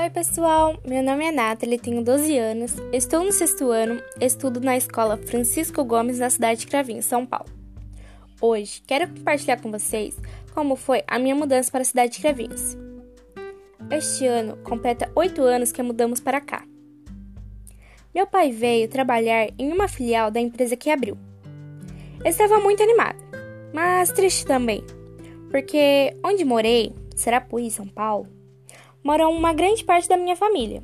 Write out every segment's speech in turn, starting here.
Oi, pessoal! Meu nome é Nathalie, tenho 12 anos, estou no sexto ano, estudo na escola Francisco Gomes, na cidade de Cravinho, São Paulo. Hoje, quero compartilhar com vocês como foi a minha mudança para a cidade de Cravinhos. Este ano completa 8 anos que mudamos para cá. Meu pai veio trabalhar em uma filial da empresa que abriu. estava muito animado, mas triste também, porque onde morei, Serapuí, São Paulo, moram uma grande parte da minha família.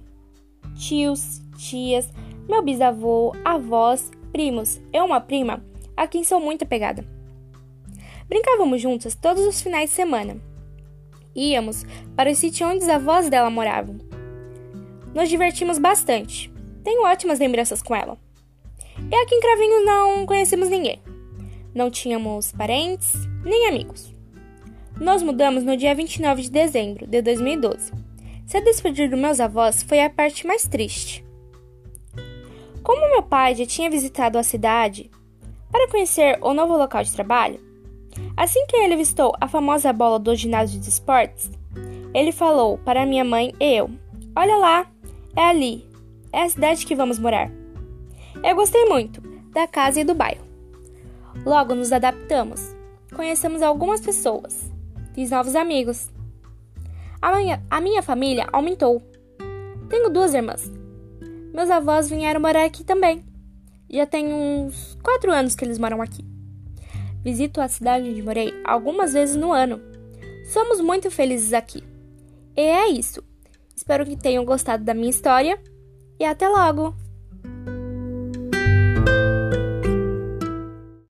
Tios, tias, meu bisavô, avós, primos e uma prima a quem sou muito apegada. Brincávamos juntas todos os finais de semana. Íamos para o sítio onde os avós dela moravam. Nos divertimos bastante. Tenho ótimas lembranças com ela. E aqui em Cravinhos não conhecemos ninguém. Não tínhamos parentes nem amigos. Nós mudamos no dia 29 de dezembro de 2012. Se despedir dos meus avós foi a parte mais triste. Como meu pai já tinha visitado a cidade para conhecer o novo local de trabalho, assim que ele avistou a famosa bola do ginásio de esportes, ele falou para minha mãe e eu: Olha lá, é ali, é a cidade que vamos morar. Eu gostei muito da casa e do bairro. Logo nos adaptamos, conhecemos algumas pessoas Fiz novos amigos. A minha, família aumentou. Tenho duas irmãs. Meus avós vieram morar aqui também. Já tem uns quatro anos que eles moram aqui. Visito a cidade onde morei algumas vezes no ano. Somos muito felizes aqui. E é isso. Espero que tenham gostado da minha história e até logo!